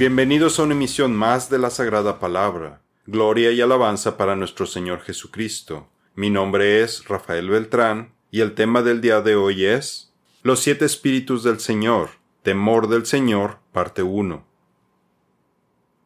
Bienvenidos a una emisión más de la Sagrada Palabra. Gloria y alabanza para nuestro Señor Jesucristo. Mi nombre es Rafael Beltrán y el tema del día de hoy es Los siete espíritus del Señor, temor del Señor, parte 1.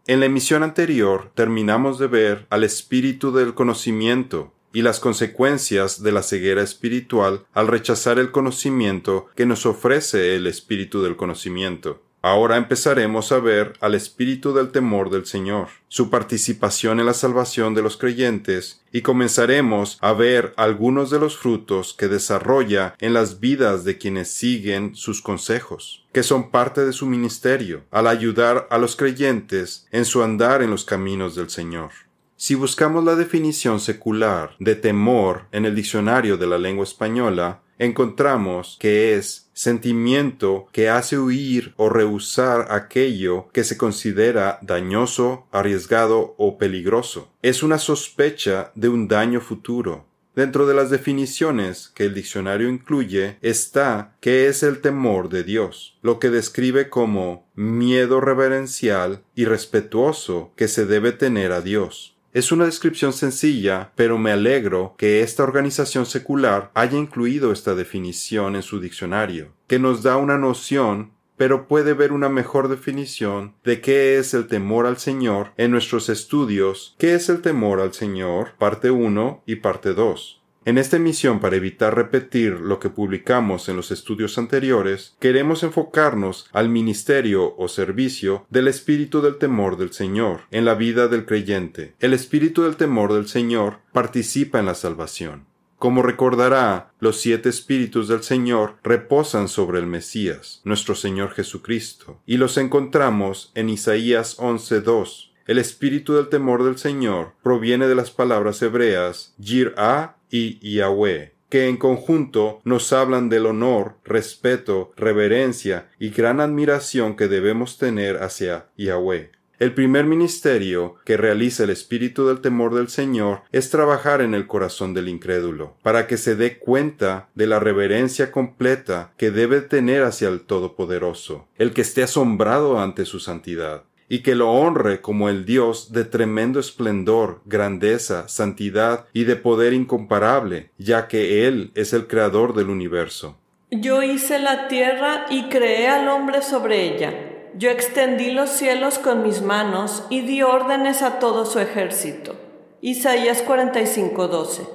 En la emisión anterior terminamos de ver al espíritu del conocimiento y las consecuencias de la ceguera espiritual al rechazar el conocimiento que nos ofrece el espíritu del conocimiento. Ahora empezaremos a ver al espíritu del temor del Señor, su participación en la salvación de los creyentes, y comenzaremos a ver algunos de los frutos que desarrolla en las vidas de quienes siguen sus consejos, que son parte de su ministerio, al ayudar a los creyentes en su andar en los caminos del Señor. Si buscamos la definición secular de temor en el diccionario de la lengua española, encontramos que es sentimiento que hace huir o rehusar aquello que se considera dañoso, arriesgado o peligroso. Es una sospecha de un daño futuro. Dentro de las definiciones que el diccionario incluye está que es el temor de Dios, lo que describe como miedo reverencial y respetuoso que se debe tener a Dios. Es una descripción sencilla, pero me alegro que esta organización secular haya incluido esta definición en su diccionario, que nos da una noción pero puede ver una mejor definición de qué es el temor al Señor en nuestros estudios, qué es el temor al Señor, parte 1 y parte 2. En esta emisión, para evitar repetir lo que publicamos en los estudios anteriores, queremos enfocarnos al ministerio o servicio del espíritu del temor del Señor en la vida del creyente. El espíritu del temor del Señor participa en la salvación. Como recordará, los siete espíritus del Señor reposan sobre el Mesías, nuestro Señor Jesucristo, y los encontramos en Isaías 11.2. El espíritu del temor del Señor proviene de las palabras hebreas Yir'ah y Yahweh, que en conjunto nos hablan del honor, respeto, reverencia y gran admiración que debemos tener hacia Yahweh. El primer ministerio que realiza el espíritu del temor del Señor es trabajar en el corazón del incrédulo, para que se dé cuenta de la reverencia completa que debe tener hacia el Todopoderoso, el que esté asombrado ante su santidad y que lo honre como el Dios de tremendo esplendor, grandeza, santidad y de poder incomparable, ya que Él es el creador del universo. Yo hice la tierra y creé al hombre sobre ella. Yo extendí los cielos con mis manos y di órdenes a todo su ejército. Isaías 45:12.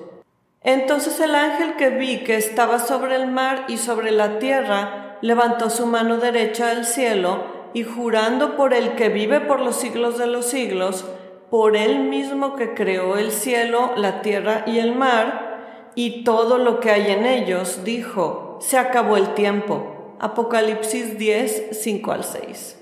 Entonces el ángel que vi que estaba sobre el mar y sobre la tierra levantó su mano derecha al cielo y jurando por el que vive por los siglos de los siglos, por él mismo que creó el cielo, la tierra y el mar, y todo lo que hay en ellos, dijo, se acabó el tiempo. Apocalipsis 10, 5 al 6.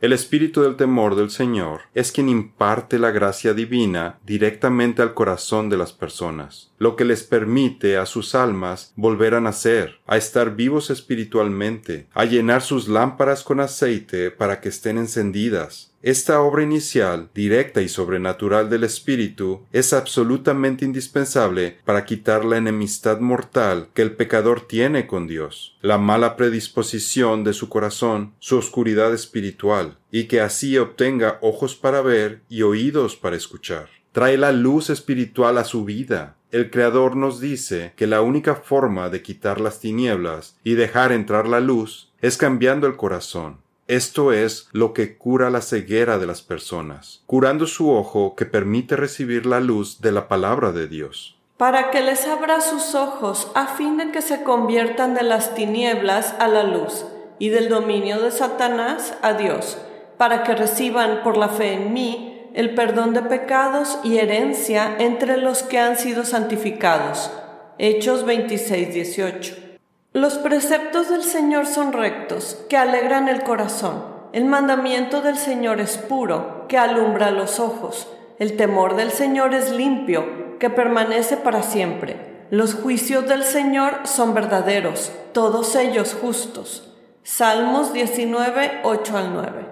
El espíritu del temor del Señor es quien imparte la gracia divina directamente al corazón de las personas, lo que les permite a sus almas volver a nacer, a estar vivos espiritualmente, a llenar sus lámparas con aceite para que estén encendidas, esta obra inicial, directa y sobrenatural del Espíritu, es absolutamente indispensable para quitar la enemistad mortal que el pecador tiene con Dios, la mala predisposición de su corazón, su oscuridad espiritual, y que así obtenga ojos para ver y oídos para escuchar. Trae la luz espiritual a su vida, el Creador nos dice que la única forma de quitar las tinieblas y dejar entrar la luz es cambiando el corazón. Esto es lo que cura la ceguera de las personas, curando su ojo que permite recibir la luz de la palabra de Dios. Para que les abra sus ojos a fin de que se conviertan de las tinieblas a la luz y del dominio de Satanás a Dios, para que reciban por la fe en mí el perdón de pecados y herencia entre los que han sido santificados. Hechos 26, 18. Los preceptos del Señor son rectos, que alegran el corazón. El mandamiento del Señor es puro, que alumbra los ojos. El temor del Señor es limpio, que permanece para siempre. Los juicios del Señor son verdaderos, todos ellos justos. Salmos 19, 8 al 9.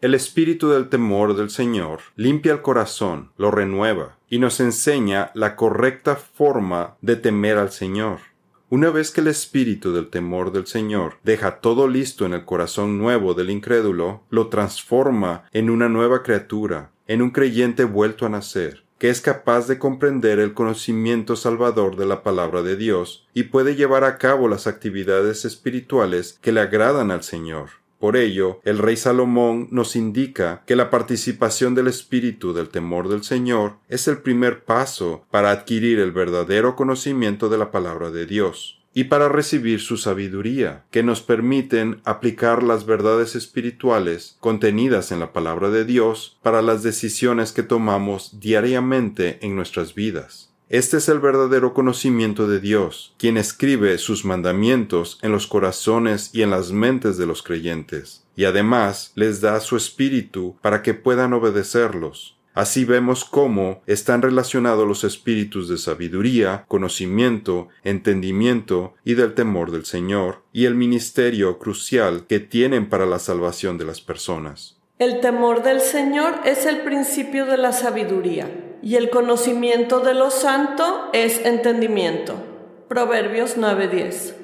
El espíritu del temor del Señor limpia el corazón, lo renueva y nos enseña la correcta forma de temer al Señor Una vez que el espíritu del temor del Señor deja todo listo en el corazón nuevo del incrédulo, lo transforma en una nueva criatura, en un creyente vuelto a nacer, que es capaz de comprender el conocimiento salvador de la palabra de Dios y puede llevar a cabo las actividades espirituales que le agradan al Señor. Por ello, el rey Salomón nos indica que la participación del espíritu del temor del Señor es el primer paso para adquirir el verdadero conocimiento de la palabra de Dios y para recibir su sabiduría, que nos permiten aplicar las verdades espirituales contenidas en la palabra de Dios para las decisiones que tomamos diariamente en nuestras vidas. Este es el verdadero conocimiento de Dios, quien escribe sus mandamientos en los corazones y en las mentes de los creyentes, y además les da su espíritu para que puedan obedecerlos. Así vemos cómo están relacionados los espíritus de sabiduría, conocimiento, entendimiento y del temor del Señor, y el ministerio crucial que tienen para la salvación de las personas. El temor del Señor es el principio de la sabiduría y el conocimiento de lo santo es entendimiento. Proverbios 9:10.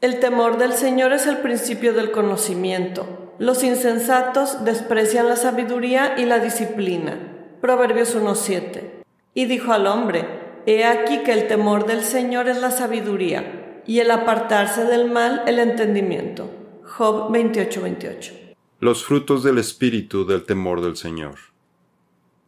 El temor del Señor es el principio del conocimiento. Los insensatos desprecian la sabiduría y la disciplina. Proverbios 1:7. Y dijo al hombre, He aquí que el temor del Señor es la sabiduría, y el apartarse del mal el entendimiento. Job 28:28. Los frutos del espíritu del temor del Señor.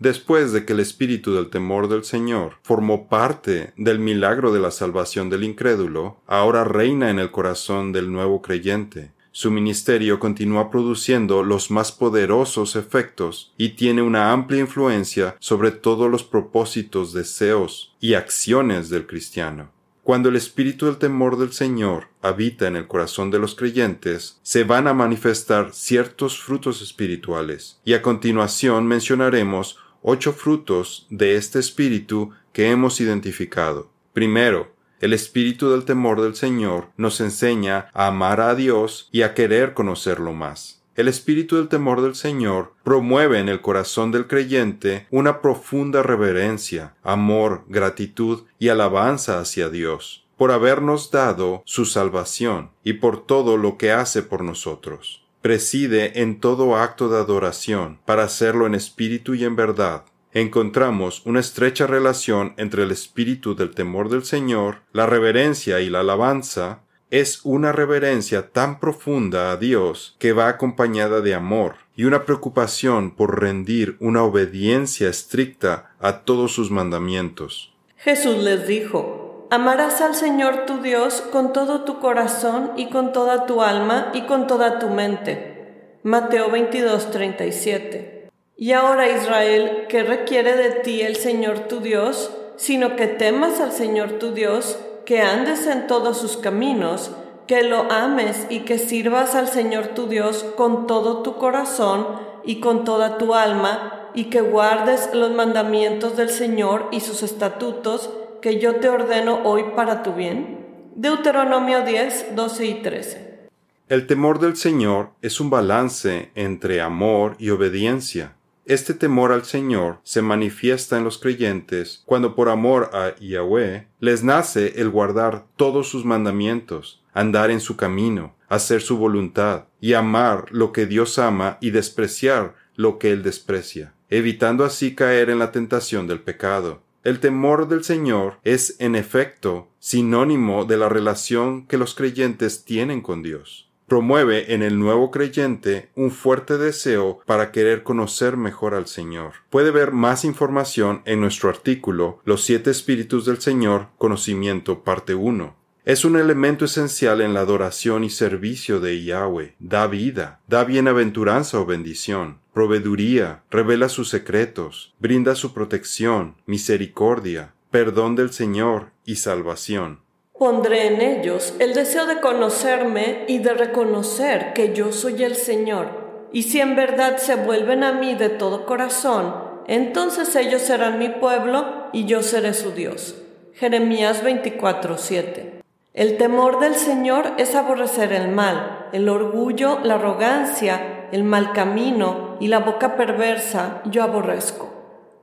Después de que el espíritu del temor del Señor formó parte del milagro de la salvación del incrédulo, ahora reina en el corazón del nuevo creyente. Su ministerio continúa produciendo los más poderosos efectos y tiene una amplia influencia sobre todos los propósitos, deseos y acciones del cristiano. Cuando el espíritu del temor del Señor habita en el corazón de los creyentes, se van a manifestar ciertos frutos espirituales, y a continuación mencionaremos ocho frutos de este espíritu que hemos identificado. Primero, el espíritu del temor del Señor nos enseña a amar a Dios y a querer conocerlo más. El espíritu del temor del Señor promueve en el corazón del creyente una profunda reverencia, amor, gratitud y alabanza hacia Dios, por habernos dado su salvación y por todo lo que hace por nosotros preside en todo acto de adoración, para hacerlo en espíritu y en verdad. Encontramos una estrecha relación entre el espíritu del temor del Señor, la reverencia y la alabanza, es una reverencia tan profunda a Dios que va acompañada de amor y una preocupación por rendir una obediencia estricta a todos sus mandamientos. Jesús les dijo, Amarás al Señor tu Dios con todo tu corazón y con toda tu alma y con toda tu mente. Mateo 22, 37. Y ahora Israel, ¿qué requiere de ti el Señor tu Dios? Sino que temas al Señor tu Dios, que andes en todos sus caminos, que lo ames y que sirvas al Señor tu Dios con todo tu corazón y con toda tu alma, y que guardes los mandamientos del Señor y sus estatutos, que yo te ordeno hoy para tu bien? Deuteronomio 10, 12 y 13. El temor del Señor es un balance entre amor y obediencia. Este temor al Señor se manifiesta en los creyentes cuando por amor a Yahweh les nace el guardar todos sus mandamientos, andar en su camino, hacer su voluntad y amar lo que Dios ama y despreciar lo que Él desprecia, evitando así caer en la tentación del pecado. El temor del Señor es, en efecto, sinónimo de la relación que los creyentes tienen con Dios. Promueve en el nuevo creyente un fuerte deseo para querer conocer mejor al Señor. Puede ver más información en nuestro artículo Los siete espíritus del Señor, conocimiento parte 1. Es un elemento esencial en la adoración y servicio de Yahweh. Da vida, da bienaventuranza o bendición, proveeduría, revela sus secretos, brinda su protección, misericordia, perdón del Señor y salvación. Pondré en ellos el deseo de conocerme y de reconocer que yo soy el Señor. Y si en verdad se vuelven a mí de todo corazón, entonces ellos serán mi pueblo y yo seré su Dios. Jeremías 24:7 el temor del Señor es aborrecer el mal, el orgullo, la arrogancia, el mal camino y la boca perversa yo aborrezco.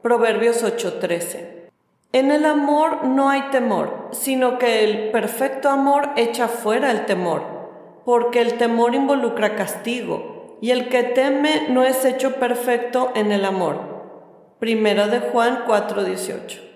Proverbios 8:13. En el amor no hay temor, sino que el perfecto amor echa fuera el temor, porque el temor involucra castigo, y el que teme no es hecho perfecto en el amor. Primera de Juan 4:18.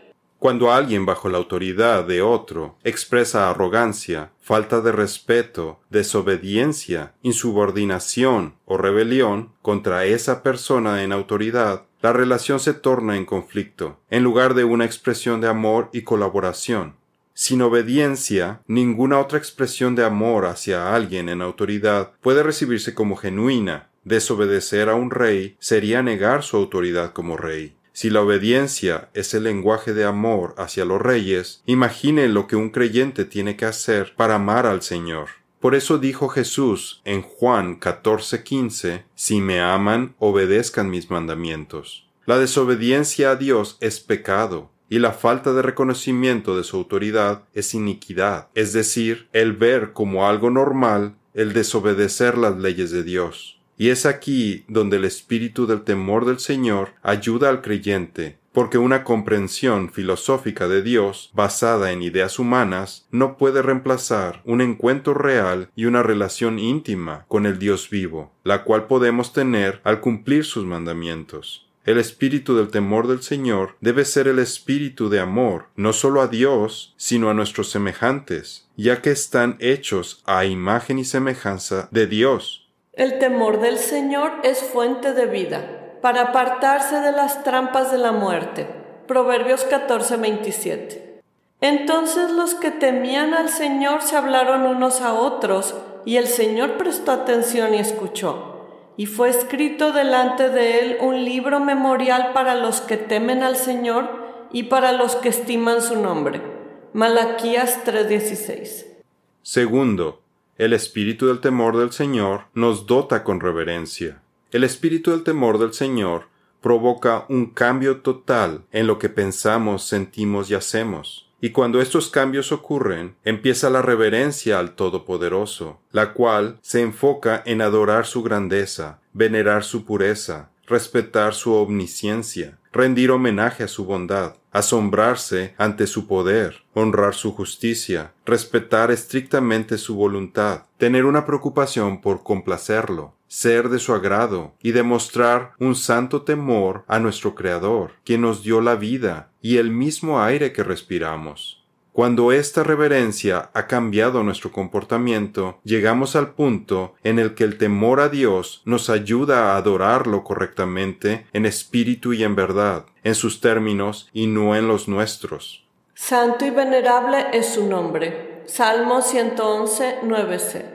Cuando alguien bajo la autoridad de otro expresa arrogancia, falta de respeto, desobediencia, insubordinación o rebelión contra esa persona en autoridad, la relación se torna en conflicto, en lugar de una expresión de amor y colaboración. Sin obediencia, ninguna otra expresión de amor hacia alguien en autoridad puede recibirse como genuina. Desobedecer a un rey sería negar su autoridad como rey. Si la obediencia es el lenguaje de amor hacia los reyes, imagine lo que un creyente tiene que hacer para amar al Señor. Por eso dijo Jesús en Juan 14:15, Si me aman, obedezcan mis mandamientos. La desobediencia a Dios es pecado, y la falta de reconocimiento de su autoridad es iniquidad, es decir, el ver como algo normal el desobedecer las leyes de Dios. Y es aquí donde el espíritu del temor del Señor ayuda al creyente, porque una comprensión filosófica de Dios basada en ideas humanas no puede reemplazar un encuentro real y una relación íntima con el Dios vivo, la cual podemos tener al cumplir sus mandamientos. El espíritu del temor del Señor debe ser el espíritu de amor, no solo a Dios, sino a nuestros semejantes, ya que están hechos a imagen y semejanza de Dios, el temor del Señor es fuente de vida, para apartarse de las trampas de la muerte. Proverbios 14:27. Entonces los que temían al Señor se hablaron unos a otros, y el Señor prestó atención y escuchó. Y fue escrito delante de él un libro memorial para los que temen al Señor y para los que estiman su nombre. Malaquías 3:16. Segundo, el espíritu del temor del Señor nos dota con reverencia. El espíritu del temor del Señor provoca un cambio total en lo que pensamos, sentimos y hacemos. Y cuando estos cambios ocurren, empieza la reverencia al Todopoderoso, la cual se enfoca en adorar su grandeza, venerar su pureza, respetar su omnisciencia, rendir homenaje a su bondad, asombrarse ante su poder, honrar su justicia, respetar estrictamente su voluntad, tener una preocupación por complacerlo, ser de su agrado y demostrar un santo temor a nuestro Creador, quien nos dio la vida y el mismo aire que respiramos. Cuando esta reverencia ha cambiado nuestro comportamiento, llegamos al punto en el que el temor a Dios nos ayuda a adorarlo correctamente en espíritu y en verdad, en sus términos y no en los nuestros. Santo y venerable es su nombre. Salmo 111, 9c.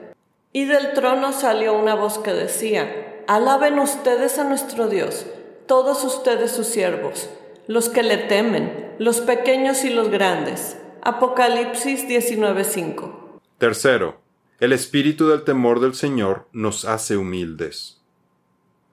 Y del trono salió una voz que decía, Alaben ustedes a nuestro Dios, todos ustedes sus siervos, los que le temen, los pequeños y los grandes Apocalipsis 19:5. Tercero, el espíritu del temor del Señor nos hace humildes.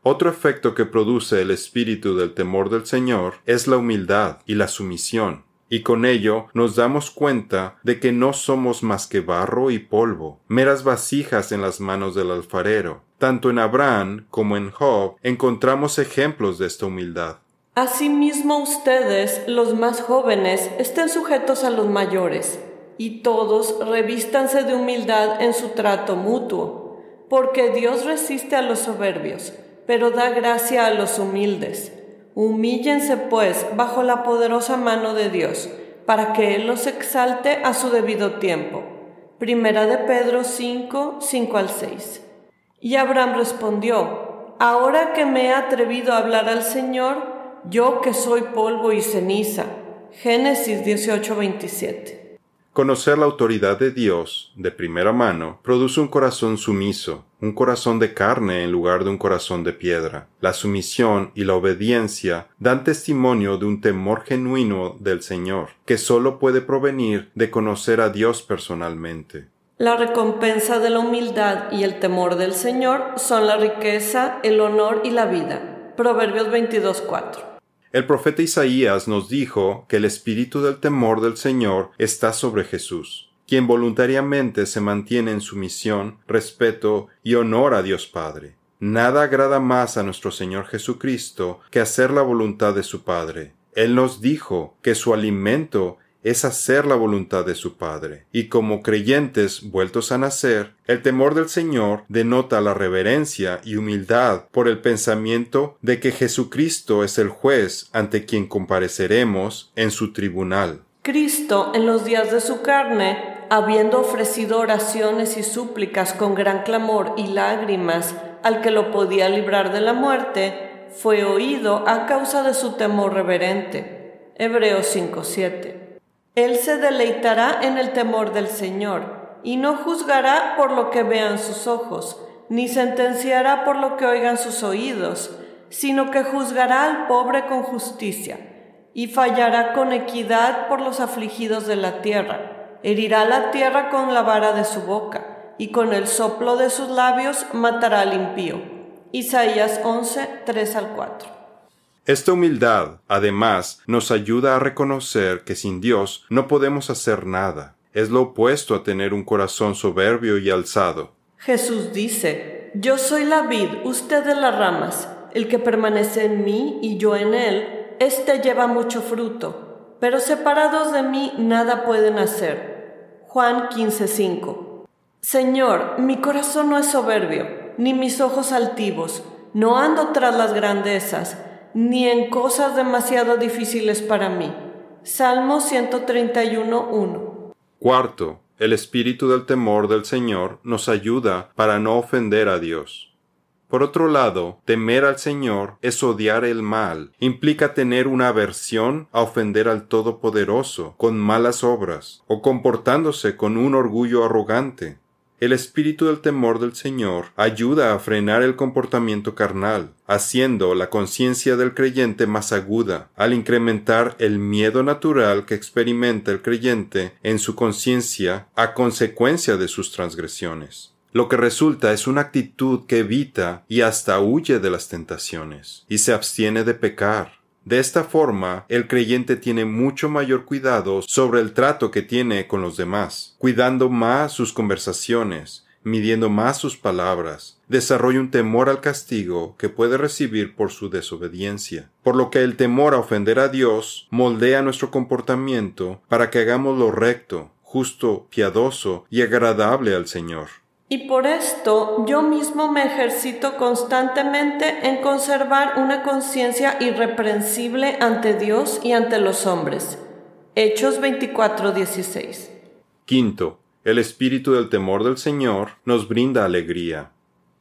Otro efecto que produce el espíritu del temor del Señor es la humildad y la sumisión, y con ello nos damos cuenta de que no somos más que barro y polvo, meras vasijas en las manos del alfarero. Tanto en Abraham como en Job encontramos ejemplos de esta humildad. Asimismo ustedes, los más jóvenes, estén sujetos a los mayores, y todos revístanse de humildad en su trato mutuo, porque Dios resiste a los soberbios, pero da gracia a los humildes. Humíllense, pues, bajo la poderosa mano de Dios, para que Él los exalte a su debido tiempo. Primera de Pedro 5, 5 al 6. Y Abraham respondió, Ahora que me he atrevido a hablar al Señor, yo que soy polvo y ceniza. Génesis 18:27. Conocer la autoridad de Dios de primera mano produce un corazón sumiso, un corazón de carne en lugar de un corazón de piedra. La sumisión y la obediencia dan testimonio de un temor genuino del Señor, que sólo puede provenir de conocer a Dios personalmente. La recompensa de la humildad y el temor del Señor son la riqueza, el honor y la vida. Proverbios 22:4. El profeta Isaías nos dijo que el espíritu del temor del Señor está sobre Jesús, quien voluntariamente se mantiene en sumisión, respeto y honor a Dios Padre. Nada agrada más a nuestro Señor Jesucristo que hacer la voluntad de su Padre. Él nos dijo que su alimento es hacer la voluntad de su Padre. Y como creyentes vueltos a nacer, el temor del Señor denota la reverencia y humildad por el pensamiento de que Jesucristo es el juez ante quien compareceremos en su tribunal. Cristo, en los días de su carne, habiendo ofrecido oraciones y súplicas con gran clamor y lágrimas al que lo podía librar de la muerte, fue oído a causa de su temor reverente. Hebreos 5:7 él se deleitará en el temor del Señor, y no juzgará por lo que vean sus ojos, ni sentenciará por lo que oigan sus oídos, sino que juzgará al pobre con justicia, y fallará con equidad por los afligidos de la tierra. Herirá la tierra con la vara de su boca, y con el soplo de sus labios matará al impío. Isaías 11, 3 al 4. Esta humildad, además, nos ayuda a reconocer que sin Dios no podemos hacer nada. Es lo opuesto a tener un corazón soberbio y alzado. Jesús dice, Yo soy la vid, usted de las ramas. El que permanece en mí y yo en él, éste lleva mucho fruto. Pero separados de mí nada pueden hacer. Juan 15:5 Señor, mi corazón no es soberbio, ni mis ojos altivos. No ando tras las grandezas ni en cosas demasiado difíciles para mí. Salmo 131.1. Cuarto, el espíritu del temor del Señor nos ayuda para no ofender a Dios. Por otro lado, temer al Señor es odiar el mal, implica tener una aversión a ofender al Todopoderoso con malas obras, o comportándose con un orgullo arrogante. El espíritu del temor del Señor ayuda a frenar el comportamiento carnal, haciendo la conciencia del creyente más aguda, al incrementar el miedo natural que experimenta el creyente en su conciencia a consecuencia de sus transgresiones. Lo que resulta es una actitud que evita y hasta huye de las tentaciones, y se abstiene de pecar, de esta forma, el creyente tiene mucho mayor cuidado sobre el trato que tiene con los demás, cuidando más sus conversaciones, midiendo más sus palabras, desarrolla un temor al castigo que puede recibir por su desobediencia, por lo que el temor a ofender a Dios moldea nuestro comportamiento para que hagamos lo recto, justo, piadoso y agradable al Señor. Y por esto yo mismo me ejercito constantemente en conservar una conciencia irreprensible ante Dios y ante los hombres. Hechos 24:16. Quinto, el espíritu del temor del Señor nos brinda alegría.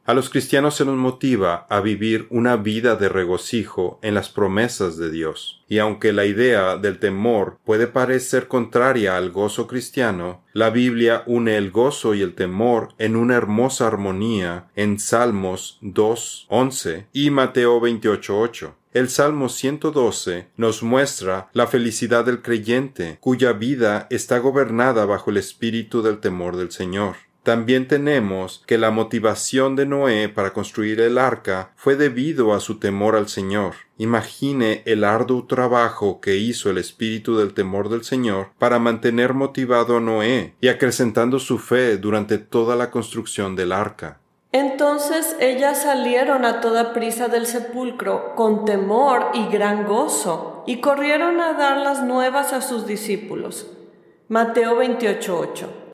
A los cristianos se nos motiva a vivir una vida de regocijo en las promesas de Dios. Y aunque la idea del temor puede parecer contraria al gozo cristiano, la Biblia une el gozo y el temor en una hermosa armonía en Salmos 2.11 y Mateo 28.8. El Salmo 112 nos muestra la felicidad del creyente, cuya vida está gobernada bajo el espíritu del temor del Señor. También tenemos que la motivación de Noé para construir el arca fue debido a su temor al Señor. Imagine el arduo trabajo que hizo el espíritu del temor del Señor para mantener motivado a Noé y acrecentando su fe durante toda la construcción del arca. Entonces ellas salieron a toda prisa del sepulcro con temor y gran gozo y corrieron a dar las nuevas a sus discípulos. Mateo 28:8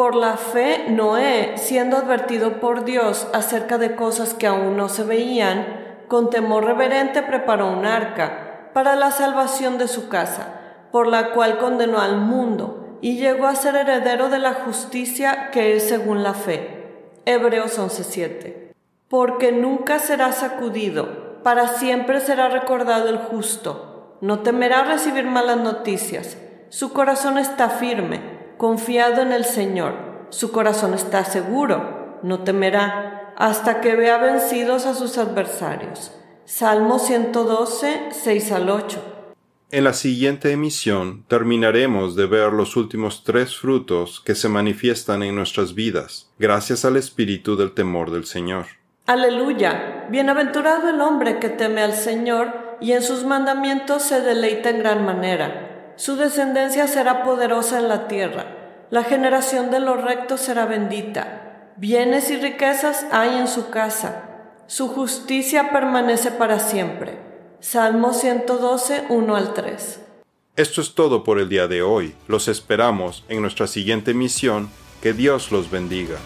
por la fe, Noé, siendo advertido por Dios acerca de cosas que aún no se veían, con temor reverente preparó un arca para la salvación de su casa, por la cual condenó al mundo y llegó a ser heredero de la justicia que es según la fe. Hebreos 11:7. Porque nunca será sacudido, para siempre será recordado el justo. No temerá recibir malas noticias. Su corazón está firme confiado en el Señor, su corazón está seguro, no temerá hasta que vea vencidos a sus adversarios. Salmo 112, 6 al 8. En la siguiente emisión terminaremos de ver los últimos tres frutos que se manifiestan en nuestras vidas, gracias al espíritu del temor del Señor. Aleluya. Bienaventurado el hombre que teme al Señor y en sus mandamientos se deleita en gran manera su descendencia será poderosa en la tierra, la generación de los rectos será bendita, bienes y riquezas hay en su casa, su justicia permanece para siempre. Salmo 112, 1 al 3. Esto es todo por el día de hoy. Los esperamos en nuestra siguiente misión. Que Dios los bendiga.